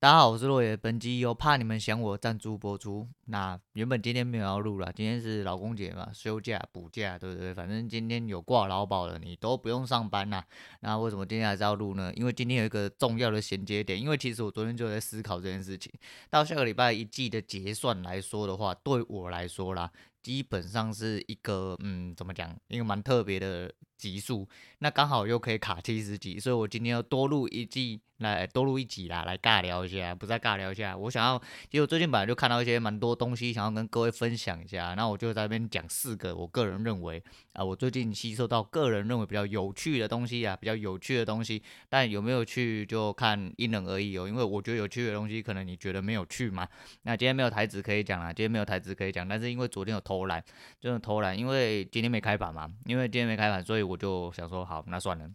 大家好，我是洛野。本集由怕你们想我赞助播出。那原本今天没有要录了，今天是劳工节嘛，休假补假，对不对？反正今天有挂劳保的，你都不用上班啦。那为什么今天还是要录呢？因为今天有一个重要的衔接点。因为其实我昨天就在思考这件事情。到下个礼拜一季的结算来说的话，对我来说啦，基本上是一个嗯，怎么讲？一个蛮特别的集数。那刚好又可以卡七十集，所以我今天要多录一季。来多录一集啦，来尬聊一下，不再尬聊一下。我想要，其实我最近本来就看到一些蛮多东西，想要跟各位分享一下。那我就在这边讲四个，我个人认为啊、我最近吸收到个人认为比较有趣的东西啊，比较有趣的东西。但有没有去就看因人而异哦，因为我觉得有趣的东西，可能你觉得没有趣嘛。那今天没有台词可以讲啦，今天没有台词可以讲，但是因为昨天有偷懒，就是偷懒，因为今天没开盘嘛，因为今天没开盘，所以我就想说，好，那算了。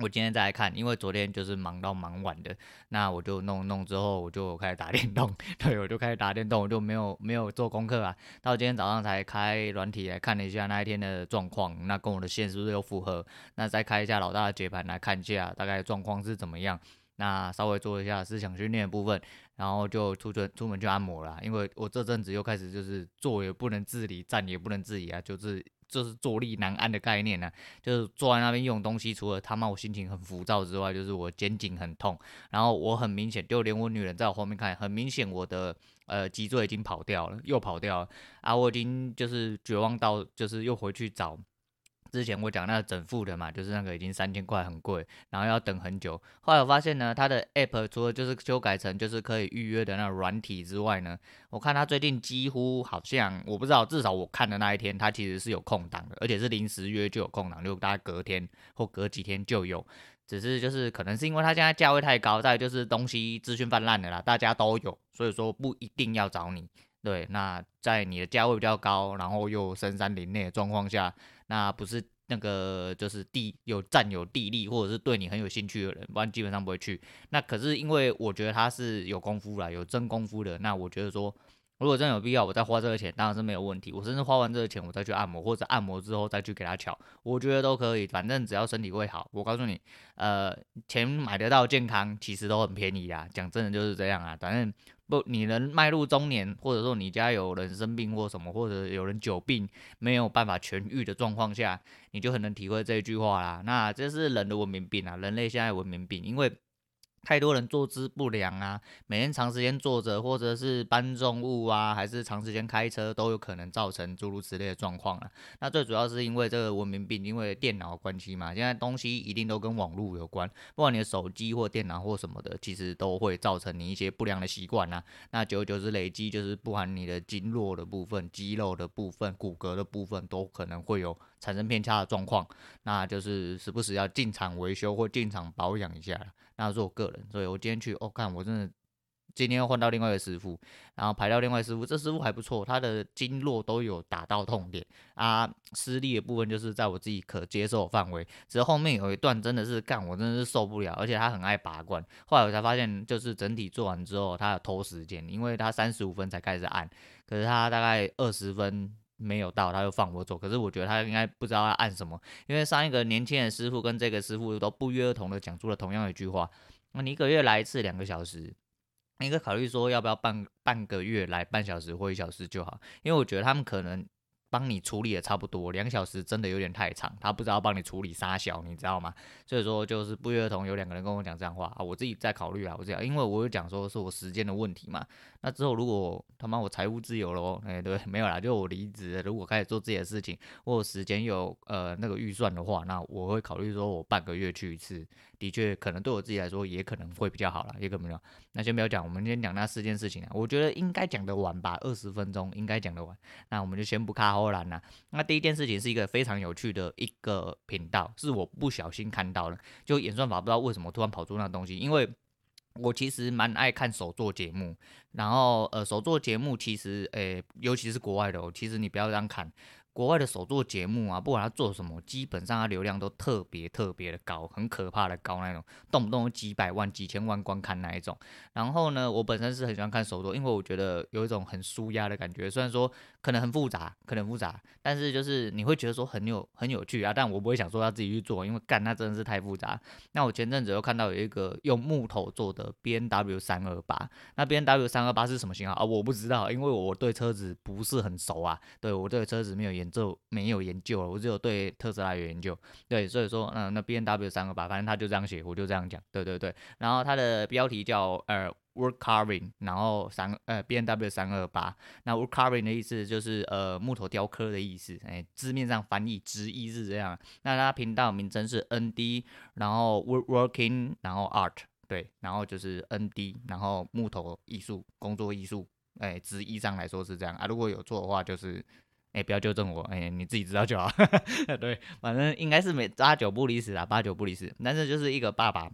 我今天再来看，因为昨天就是忙到忙晚的，那我就弄弄之后，我就开始打电动，对，我就开始打电动，我就没有没有做功课啊。到今天早上才开软体来看了一下那一天的状况，那跟我的线是不是有符合？那再开一下老大的解盘来看一下大概状况是怎么样？那稍微做一下思想训练的部分，然后就出去出门去按摩了，因为我这阵子又开始就是坐也不能自理，站也不能自理啊，就是。就是坐立难安的概念呢、啊，就是坐在那边用东西，除了他妈我心情很浮躁之外，就是我肩颈很痛，然后我很明显，就连我女人在我后面看，很明显我的呃脊椎已经跑掉了，又跑掉了啊，我已经就是绝望到，就是又回去找。之前我讲那个整复的嘛，就是那个已经三千块很贵，然后要等很久。后来我发现呢，它的 app 除了就是修改成就是可以预约的那个软体之外呢，我看它最近几乎好像我不知道，至少我看的那一天，它其实是有空档的，而且是临时约就有空档，就大概隔天或隔几天就有。只是就是可能是因为它现在价位太高，再就是东西资讯泛滥的啦，大家都有，所以说不一定要找你。对，那在你的价位比较高，然后又深山林内的状况下。那不是那个，就是地有占有地利，或者是对你很有兴趣的人，不然基本上不会去。那可是因为我觉得他是有功夫啦，有真功夫的。那我觉得说，如果真的有必要，我再花这个钱，当然是没有问题。我甚至花完这个钱，我再去按摩，或者按摩之后再去给他乔，我觉得都可以。反正只要身体会好，我告诉你，呃，钱买得到健康，其实都很便宜啊。讲真的就是这样啊，反正。不，你能迈入中年，或者说你家有人生病或什么，或者有人久病没有办法痊愈的状况下，你就很能体会这一句话啦。那这是人的文明病啊，人类现在文明病，因为。太多人坐姿不良啊，每天长时间坐着，或者是搬重物啊，还是长时间开车，都有可能造成诸如此类的状况啊。那最主要是因为这个文明病，因为电脑关系嘛。现在东西一定都跟网络有关，不管你的手机或电脑或什么的，其实都会造成你一些不良的习惯啊。那久而久之累积，就是不含你的经络的部分、肌肉的部分、骨骼的部分，都可能会有产生偏差的状况。那就是时不时要进场维修或进场保养一下。那是我个人，所以我今天去，哦、看我真的今天又换到另外一个师傅，然后排到另外一个师傅，这师傅还不错，他的经络都有打到痛点啊，施力的部分就是在我自己可接受范围，只是后面有一段真的是干，我真的是受不了，而且他很爱拔罐，后来我才发现，就是整体做完之后，他有拖时间，因为他三十五分才开始按，可是他大概二十分。没有到，他就放我走。可是我觉得他应该不知道要按什么，因为上一个年轻的师傅跟这个师傅都不约而同的讲出了同样一句话：那你一个月来一次两个小时，你可考虑说要不要半半个月来半小时或一小时就好。因为我觉得他们可能。帮你处理的差不多，两小时真的有点太长，他不知道帮你处理啥小，你知道吗？所以说就是不约而同有两个人跟我讲这样话啊，我自己在考虑啊，我这样，因为我有讲说是我时间的问题嘛。那之后如果他妈我财务自由了哦，哎对，没有啦，就我离职，如果开始做自己的事情，我有时间有呃那个预算的话，那我会考虑说我半个月去一次。的确，可能对我自己来说也可能会比较好啦，也可能没有。那先不要讲，我们先讲那四件事情啊。我觉得应该讲得完吧，二十分钟应该讲得完。那我们就先不卡偶然啊。那第一件事情是一个非常有趣的一个频道，是我不小心看到了，就演算法不知道为什么突然跑出那东西。因为我其实蛮爱看手作节目，然后呃，手作节目其实诶、尤其是国外的，其实你不要这样看。国外的手作节目啊，不管他做什么，基本上他流量都特别特别的高，很可怕的高那种，动不动几百万、几千万观看那一种。然后呢，我本身是很喜欢看手作，因为我觉得有一种很舒压的感觉。虽然说可能很复杂，可能复杂，但是就是你会觉得说很有很有趣啊。但我不会想说要自己去做，因为干那真的是太复杂。那我前阵子又看到有一个用木头做的 BMW 三二八，那 BMW 三二八是什么型号啊？我不知道，因为我对车子不是很熟啊。对，我对车子没有研就，没有研究了，我只有对特斯拉有研究。对，所以说，嗯，那 B N W 三二八，反正他就这样写，我就这样讲。对对对，然后它的标题叫呃。Wood carving，然后三呃 B N W 三二八，那 Wood carving 的意思就是呃木头雕刻的意思，哎，字面上翻译直译是这样。那它频道名称是 ND，然后 Woodworking，然后 Art，对，然后就是 ND，然后木头艺术工作艺术，哎，直译上来说是这样啊。如果有错的话，就是哎不要纠正我，哎你自己知道就好。对，反正应该是没八九不离十啦，八九不离十。但是就是一个爸爸。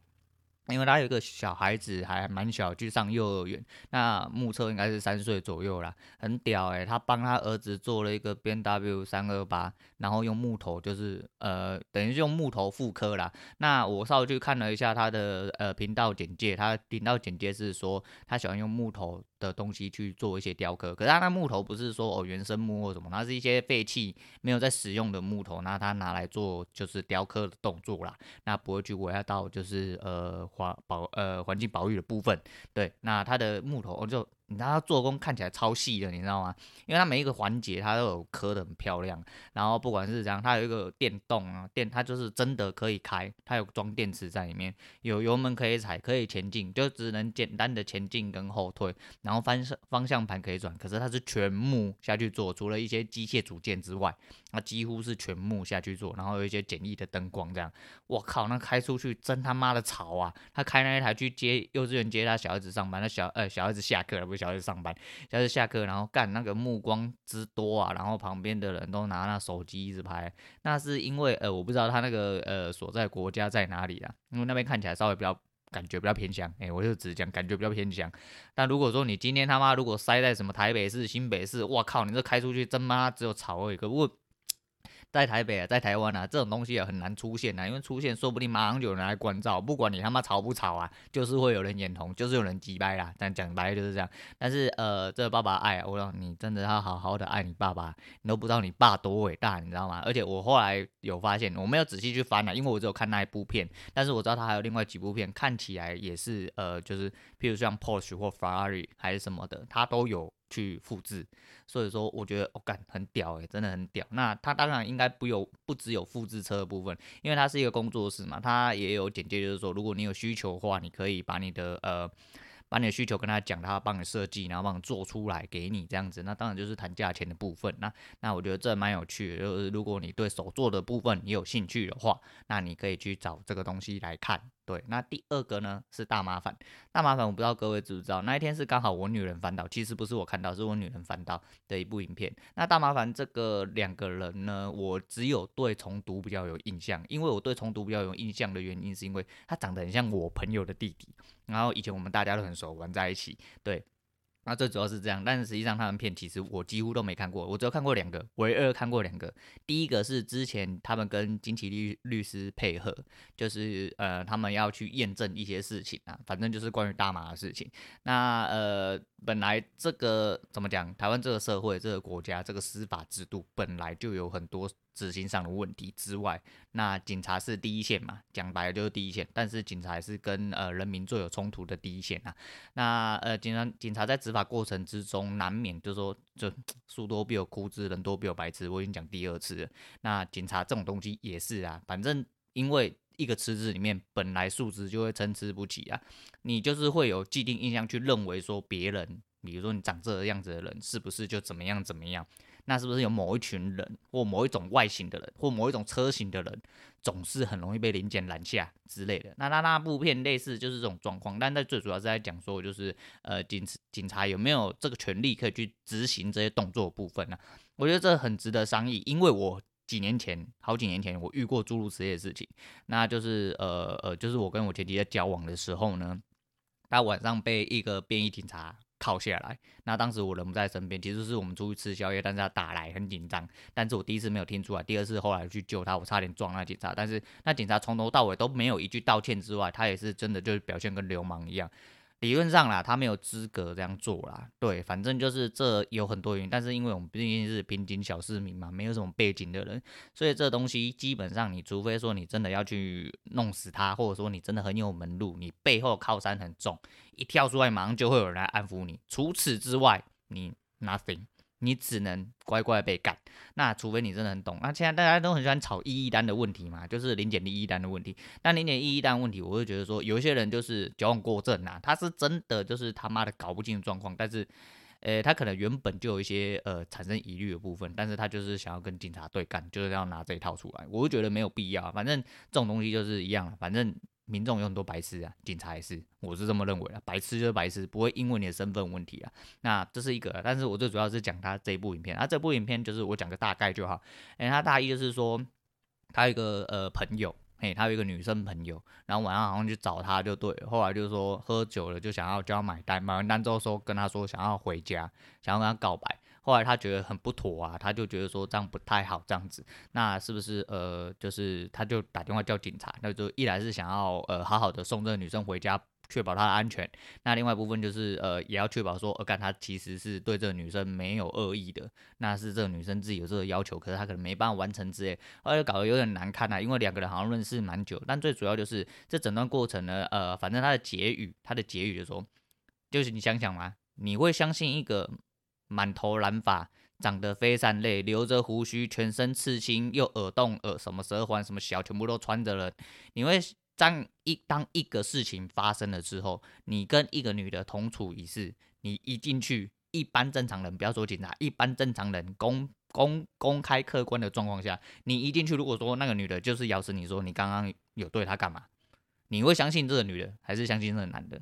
因为他有一个小孩子还蛮小，去上幼儿园，那目测应该是三岁左右啦，很屌诶、欸，他帮他儿子做了一个 BMW 三二八，然后用木头，就是呃，等于用木头复刻啦。那我稍微去看了一下他的呃频道简介，他频道简介是说他喜欢用木头的东西去做一些雕刻，可是它那木头不是说哦原生木或什么，它是一些废弃没有在使用的木头，那它拿来做就是雕刻的动作啦，那不会去危害到就是呃。环保呃环境保育的部分，对，那它的木头哦就。你知道它做工看起来超细的，你知道吗？因为它每一个环节它都有刻的很漂亮，然后不管是这样，它有一个电动啊，电它就是真的可以开，它有装电池在里面，有油门可以踩，可以前进，就只能简单的前进跟后退，然后方向方向盘可以转，可是它是全木下去做，除了一些机械组件之外，那几乎是全木下去做，然后有一些简易的灯光这样，我靠，那开出去真他妈的潮啊！他开那一台去接幼稚园接他小孩子上班，那小呃小孩子下课了。个小时上班，小孩子下课，然后干那个目光之多啊，然后旁边的人都拿那手机一直拍，那是因为呃，我不知道他那个呃所在国家在哪里啊，因为那边看起来稍微比较感觉比较偏乡，哎，我就只讲感觉比较偏乡。但如果说你今天他妈如果塞在什么台北市、新北市，我靠，你这开出去真妈只有草而已，可不过。在台北啊，在台湾啊，这种东西也很难出现啊，因为出现说不定马上就有人来关照，不管你他妈吵不吵啊，就是会有人眼红，就是有人机掰啦。但讲白就是这样。但是呃，这个爸爸爱，我让你真的要好好的爱你爸爸，你都不知道你爸多伟大，你知道吗？而且我后来有发现，我没有仔细去翻啊，因为我只有看那一部片，但是我知道他还有另外几部片，看起来也是呃，就是譬如像 Porsche 或 Ferrari 还是什么的，他都有。去复制，所以说我觉得我干、很屌诶，真的很屌。那他当然应该不有不只有复制车的部分，因为他是一个工作室嘛，他也有简介，就是说如果你有需求的话，你可以把你的呃。把你的需求跟他讲，他帮你设计，然后帮你做出来给你这样子，那当然就是谈价钱的部分。那那我觉得这蛮有趣的，就是如果你对手作的部分你有兴趣的话，那你可以去找这个东西来看。对，那第二个呢是大麻烦，大麻烦我不知道各位知不知道，那一天是刚好我女人翻到，其实不是我看到，是我女人翻到的一部影片。那大麻烦这个两个人呢，我只有对重读比较有印象，因为我对重读比较有印象的原因是因为他长得很像我朋友的弟弟。然后以前我们大家都很熟，玩在一起，对。那最主要是这样，但是实际上他们片其实我几乎都没看过，我只有看过两个，唯二看过两个。第一个是之前他们跟金奇律律师配合，就是呃他们要去验证一些事情啊，反正就是关于大麻的事情。那呃本来这个怎么讲，台湾这个社会、这个国家、这个司法制度本来就有很多。执行上的问题之外，那警察是第一线嘛，讲白了就是第一线。但是警察是跟呃人民最有冲突的第一线啊。那呃警察警察在执法过程之中，难免就说就树多必有枯枝，人多必有白痴。我已经讲第二次了。那警察这种东西也是啊，反正因为一个池子里面本来素质就会参差不齐啊，你就是会有既定印象去认为说别人，比如说你长这个样子的人是不是就怎么样怎么样。那是不是有某一群人，或某一种外形的人，或某一种车型的人，总是很容易被临检拦下之类的？那那那部片类似就是这种状况，但在最主要是在讲说，就是呃警警察有没有这个权利可以去执行这些动作部分呢？我觉得这很值得商议，因为我几年前，好几年前，我遇过诸如此类的事情，那就是呃呃，就是我跟我前妻在交往的时候呢，他晚上被一个便衣警察。铐下来。那当时我人不在身边，其实是我们出去吃宵夜，但是他打来很紧张。但是我第一次没有听出来，第二次后来去救他，我差点撞那警察。但是那警察从头到尾都没有一句道歉之外，他也是真的就是表现跟流氓一样。理论上啦，他没有资格这样做啦。对，反正就是这有很多原因，但是因为我们毕竟是平津小市民嘛，没有什么背景的人，所以这东西基本上，你除非说你真的要去弄死他，或者说你真的很有门路，你背后靠山很重，一跳出来马上就会有人来安抚你。除此之外，你 nothing。你只能乖乖被干，那除非你真的很懂。那现在大家都很喜欢吵一一单的问题嘛，就是零点一一单的问题。那零点一一单问题，我会觉得说，有一些人就是矫枉过正啊，他是真的就是他妈的搞不清状况，但是，呃，他可能原本就有一些呃产生疑虑的部分，但是他就是想要跟警察对干，就是要拿这一套出来，我会觉得没有必要。反正这种东西就是一样，反正。民众有很多白痴啊，警察也是，我是这么认为的。白痴就是白痴，不会因为你的身份问题啊。那这是一个，但是我最主要是讲他这一部影片。啊，这部影片就是我讲个大概就好。哎，他大意就是说，他有一个呃朋友，嘿，他有一个女生朋友，然后晚上好像去找他就对，后来就是说喝酒了，就想要叫他买单，买完单之后说跟他说想要回家，想要跟他告白。后来他觉得很不妥啊，他就觉得说这样不太好，这样子，那是不是呃，就是他就打电话叫警察，那就一来是想要呃好好的送这个女生回家，确保她的安全，那另外一部分就是呃也要确保说，呃干他其实是对这个女生没有恶意的，那是这个女生自己有这个要求，可是他可能没办法完成之类，后来就搞得有点难看啊，因为两个人好像认识蛮久，但最主要就是这整段过程呢，呃，反正他的结语，他的结语就说，就是你想想嘛，你会相信一个。满头蓝发，长得非常累，留着胡须，全身刺青，又耳洞耳什么舌环什么小，全部都穿着了。你会当一当一个事情发生了之后，你跟一个女的同处一室，你一进去，一般正常人不要说警察，一般正常人公公公开客观的状况下，你一进去，如果说那个女的就是咬死你说你刚刚有对她干嘛，你会相信这个女的，还是相信这个男的？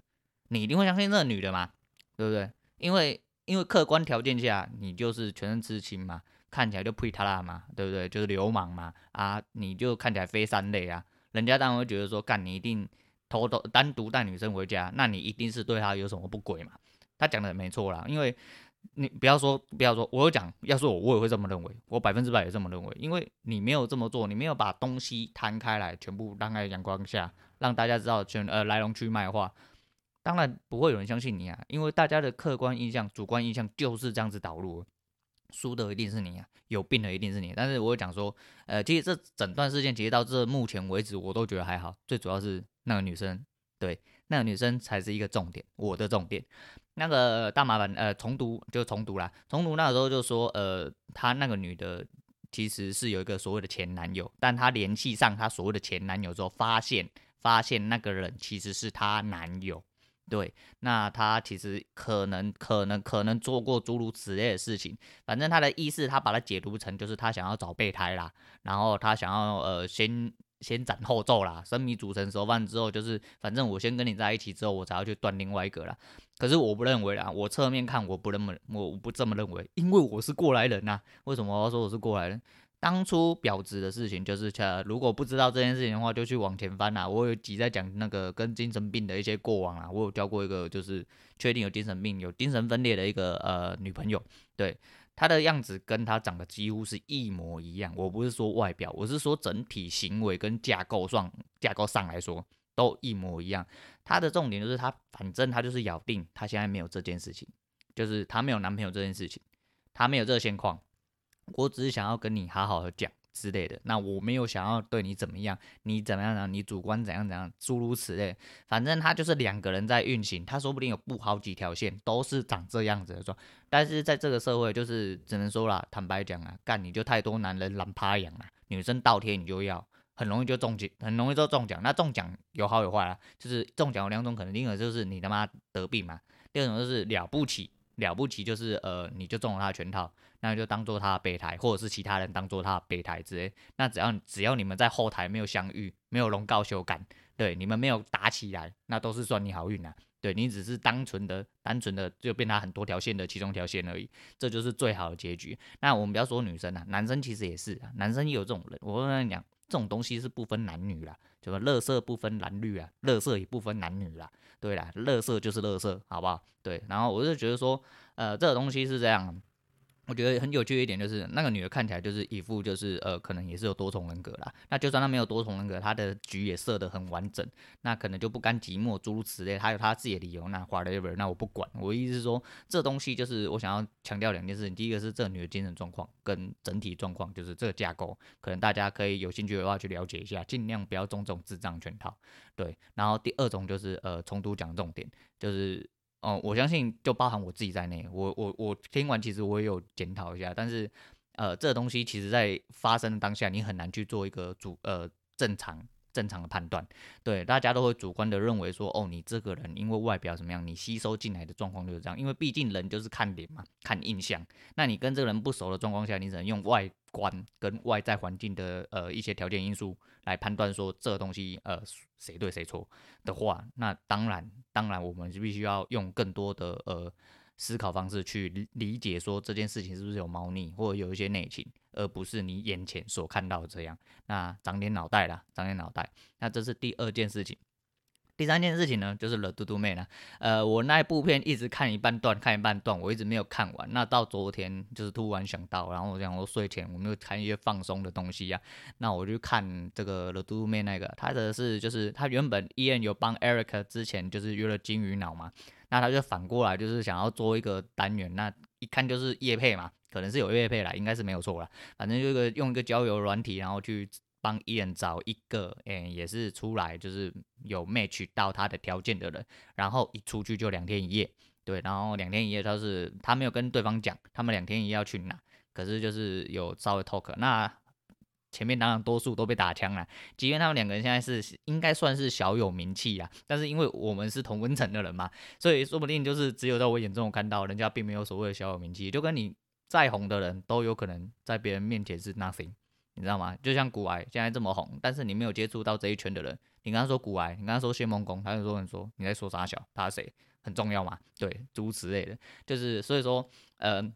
你一定会相信这个女的吗？对不对？因为。因为客观条件下，你就是全身刺青嘛，看起来就呸他啦嘛，对不对？就是流氓嘛，啊，你就看起来非三类啊，人家当然会觉得说，干你一定偷偷单独带女生回家，那你一定是对她有什么不轨嘛。他讲的没错啦，因为你不要说不要说，我有讲，要说我我也会这么认为，我百分之百也这么认为，因为你没有这么做，你没有把东西摊开来，全部摊在阳光下，让大家知道全呃来龙去脉的话。当然不会有人相信你啊，因为大家的客观印象、主观印象就是这样子导入，输的一定是你啊，有病的一定是你。但是我会讲说，呃，其实这整段事件其实到这目前为止，我都觉得还好。最主要是那个女生，对，那个女生才是一个重点，我的重点。那个大麻烦，呃，重读就重读啦，重读那个时候就说，呃，她那个女的其实是有一个所谓的前男友，但她联系上她所谓的前男友之后，发现发现那个人其实是她男友。对，那他其实可能、可能、可能做过诸如此类的事情。反正他的意思，他把它解读成就是他想要找备胎啦，然后他想要呃先先斩后奏啦，生米煮成熟饭之后，就是反正我先跟你在一起之后，我才要去断另外一个啦。可是我不认为啦，我侧面看我不那么我不这么认为，因为我是过来人呐。为什么我要说我是过来人？当初婊子的事情就是呃，如果不知道这件事情的话，就去往前翻啦。我有几在讲那个跟精神病的一些过往啊。我有交过一个，就是确定有精神病、有精神分裂的一个呃女朋友。对，她的样子跟她长得几乎是一模一样。我不是说外表，我是说整体行为跟架构上架构上来说都一模一样。她的重点就是她，反正她就是咬定她现在没有这件事情，就是她没有男朋友这件事情，她没有这个现况。我只是想要跟你好好的讲之类的，那我没有想要对你怎么样，你怎么样呢？你主观怎样怎样，诸如此类。反正他就是两个人在运行，他说不定有布好几条线，都是长这样子的状。但是在这个社会，就是只能说啦，坦白讲啊，干你就太多男人懒趴养啊，女生倒贴你就要，很容易就中奖，很容易就中奖。那中奖有好有坏啊，就是中奖有两种可能，第一个就是你他妈得病嘛，第二种就是了不起。了不起就是呃，你就中了他的圈套，那就当做他的备胎，或者是其他人当做他的备胎之类。那只要只要你们在后台没有相遇，没有龙告修感，对，你们没有打起来，那都是算你好运啊。对，你只是单纯的单纯的就变他很多条线的其中一条线而已，这就是最好的结局。那我们不要说女生啊，男生其实也是，男生也有这种人。我跟你讲，这种东西是不分男女啦，什么垃圾不分男女啊，垃圾也不分男女啦，对啦，垃圾就是垃圾，好不好？对，然后我就觉得说，呃，这个东西是这样。我觉得很有趣的一点就是，那个女的看起来就是一副就是呃，可能也是有多重人格啦。那就算她没有多重人格，她的局也设得很完整，那可能就不甘寂寞，诸如此类，她有她自己的理由。那 whatever，那我不管。我意思是说，这东西就是我想要强调两件事情。第一个是这个女的精神状况跟整体状况，就是这个架构，可能大家可以有兴趣的话去了解一下，尽量不要中这种智障圈套。对，然后第二种就是呃，重读讲重点就是。哦，我相信就包含我自己在内，我我我听完其实我也有检讨一下，但是呃，这个东西其实在发生的当下，你很难去做一个主呃正常正常的判断，对，大家都会主观的认为说，哦，你这个人因为外表怎么样，你吸收进来的状况就是这样，因为毕竟人就是看脸嘛，看印象，那你跟这个人不熟的状况下，你只能用外观跟外在环境的呃一些条件因素来判断说这东西呃谁对谁错的话，那当然当然我们就必须要用更多的呃思考方式去理解说这件事情是不是有猫腻或者有一些内情，而不是你眼前所看到的这样。那长点脑袋啦，长点脑袋。那这是第二件事情。第三件事情呢，就是了嘟嘟妹呢。呃，我那一部片一直看一半段，看一半段，我一直没有看完。那到昨天就是突然想到，然后我想说睡前我没有看一些放松的东西呀、那我就看这个了嘟嘟妹那个，他的是就是他原本 Ian 有帮 Eric 之前就是约了金鱼脑嘛，那他就反过来就是想要做一个单元，那一看就是夜配嘛，可能是有叶配啦，应该是没有错啦，反正就一个用一个交友软体，然后去。帮艺人找一个，诶、也是出来就是有 match 到他的条件的人，然后一出去就两天一夜，对，然后两天一夜他是他没有跟对方讲，他们两天一夜要去哪，可是就是有稍微 talk，那前面当然多数都被打枪了，即便他们两个人现在是应该算是小有名气啊，但是因为我们是同温层的人嘛，所以说不定就是只有在我眼中看到人家并没有所谓的小有名气，就跟你再红的人都有可能在别人面前是 nothing。你知道吗？就像股癌现在这么红，但是你没有接触到这一圈的人，你跟他说股癌，你跟他说谢孟恭，他就说你说你在说啥小，他是谁？很重要嘛？对，诸如此类的，就是所以说，呃。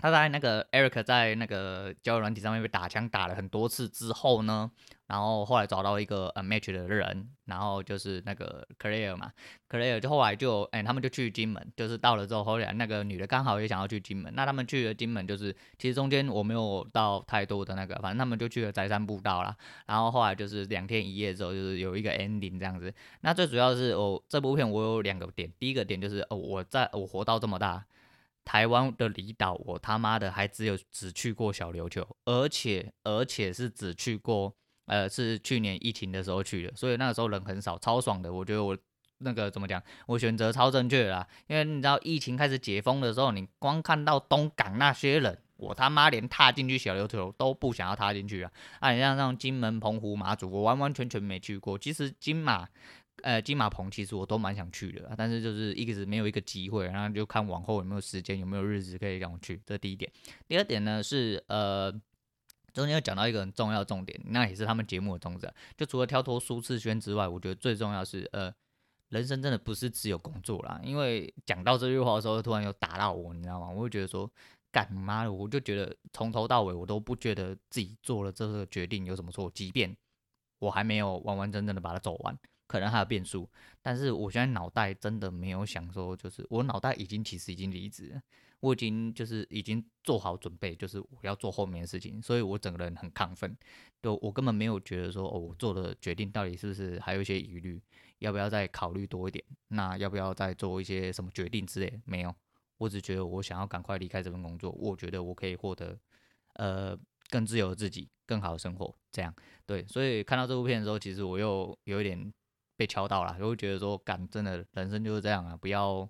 他在那个 Eric 在那个交友软体上面被打枪打了很多次之后呢，然后后来找到一个呃 match 的人，然后就是那个 Claire 嘛，Claire 就后来就哎、他们就去金门，就是到了之后后来那个女的刚好也想要去金门，那他们去了金门就是其实中间我没有到太多的那个，反正他们就去了摘山步道啦，然后后来就是两天一夜之后就是有一个 ending 这样子。那最主要是哦这部片我有两个点，第一个点就是哦我在我活到这么大。台湾的离岛，我他妈的还只有只去过小琉球，而且而且是只去过，呃，是去年疫情的时候去的，所以那个时候人很少，超爽的。我觉得我那个怎么讲，我选择超正确的啦，因为你知道疫情开始解封的时候，你光看到东港那些人，我他妈连踏进去小琉球都不想要踏进去啊！啊，你像那种金门、澎湖、马祖，我完完全全没去过。其实金马。呃，金马棚其实我都蛮想去的，但是就是一直没有一个机会，然后就看往后有没有时间，有没有日子可以让我去。这第一点。第二点呢是呃，中间要讲到一个很重要的重点，那也是他们节目的宗旨。就除了跳脱舒适圈之外，我觉得最重要是呃，人生真的不是只有工作啦。因为讲到这句话的时候，突然又打到我，你知道吗？我会觉得说，干妈的，我就觉得从头到尾我都不觉得自己做了这个决定有什么错，即便我还没有完完整整的把它走完。可能还有变数，但是我现在脑袋真的没有想说，就是我脑袋已经其实已经离职，我已经就是已经做好准备，就是我要做后面的事情，所以我整个人很亢奋，就我根本没有觉得说，哦，我做的决定到底是不是还有一些疑虑，要不要再考虑多一点，那要不要再做一些什么决定之类？没有，我只觉得我想要赶快离开这份工作，我觉得我可以获得，呃。更自由的自己，更好的生活，这样对，所以看到这部片的时候，其实我又有一点。被敲到了，就会觉得说，干，真的人生就是这样啊，不要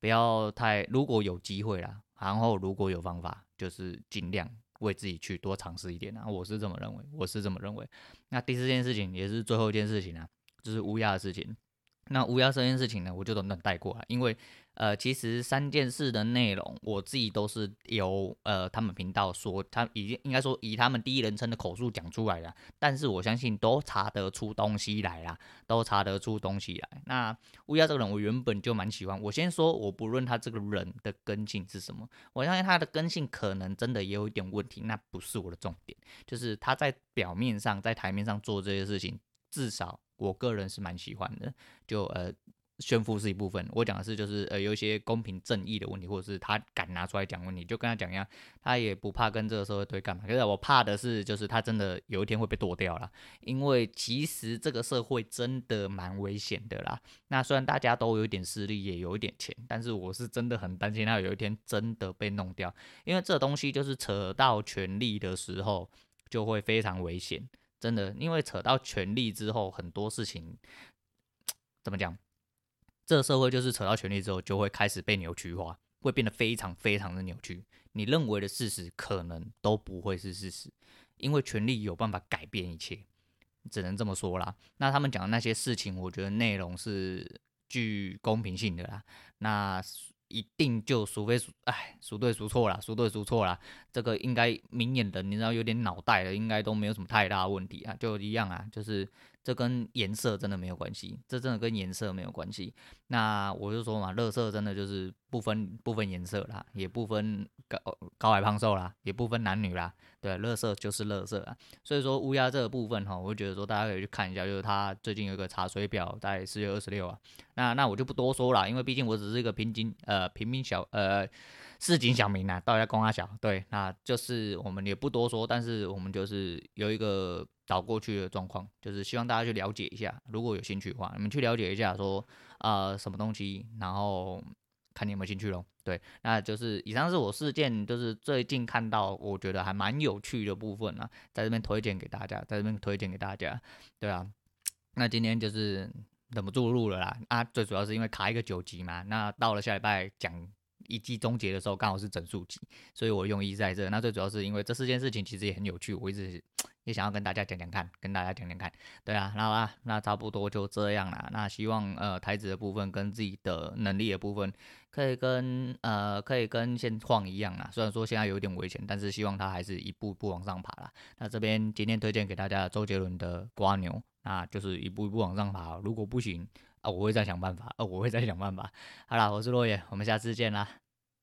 不要太，如果有机会啦，然后如果有方法，就是尽量为自己去多尝试一点啊，我是这么认为，我是这么认为。那第四件事情也是最后一件事情啊，就是乌鸦的事情。那乌鸦这件事情呢，我就短短带过来，因为。呃，其实三件事的内容，我自己都是由呃他们频道说，他已经应该说以他们第一人称的口述讲出来的，但是我相信都查得出东西来啦，都查得出东西来。那乌鸦这个人，我原本就蛮喜欢。我先说，我不论他这个人的根性是什么，我相信他的根性可能真的也有一点问题，那不是我的重点，就是他在表面上在台面上做这些事情，至少我个人是蛮喜欢的。就呃。炫富是一部分，我讲的是就是呃有一些公平正义的问题，或者是他敢拿出来讲问题，就跟他讲一样，他也不怕跟这个社会对干嘛。可是我怕的是，就是他真的有一天会被剁掉了，因为其实这个社会真的蛮危险的啦。那虽然大家都有一点势力，也有一点钱，但是我是真的很担心他有一天真的被弄掉，因为这东西就是扯到权力的时候就会非常危险，真的，因为扯到权力之后，很多事情怎么讲？这个社会就是扯到权力之后，就会开始被扭曲化，会变得非常非常的扭曲。你认为的事实，可能都不会是事实，因为权力有办法改变一切，只能这么说啦。那他们讲的那些事情，我觉得内容是具公平性的啦。那一定就孰非孰，哎，孰对孰错了，孰对孰错了。这个应该明眼人，你知道有点脑袋的，应该都没有什么太大问题啊，就一样啊，就是。这跟颜色真的没有关系，这真的跟颜色没有关系。那我就说嘛，垃圾真的就是不分不分颜色啦，也不分高高矮胖瘦啦，也不分男女啦。对，垃圾就是垃圾啊。所以说乌鸦这个部分哈，我就觉得说大家可以去看一下，就是他最近有一个查水表在四月二十六啊。那那我就不多说了，因为毕竟我只是一个平民呃平民小呃。市井小民啊，到家公阿小，对，那就是我们也不多说，但是我们就是有一个导过去的状况，就是希望大家去了解一下，如果有兴趣的话，你们去了解一下，说啊、什么东西，然后看你有没有兴趣咯。对，那就是以上是我事件，就是最近看到我觉得还蛮有趣的部分啊，在这边推荐给大家，在这边推荐给大家，对啊，那今天就是忍不住录了啦，啊，最主要是因为卡一个九级嘛，那到了下礼拜讲。一季终结的时候刚好是整数集，所以我用意在这。那最主要是因为这四件事情其实也很有趣，我一直也想要跟大家讲讲看，跟大家讲讲看。对啊，那啊，那差不多就这样啦。那希望呃台子的部分跟自己的能力的部分，可以跟呃可以跟现况一样啦。虽然说现在有点危险，但是希望它还是一步一步往上爬啦。那这边今天推荐给大家周杰伦的瓜牛，那就是一步一步往上爬。如果不行。啊，我会再想办法，啊，我会再想办法。好啦，我是落叶，我们下次见啦。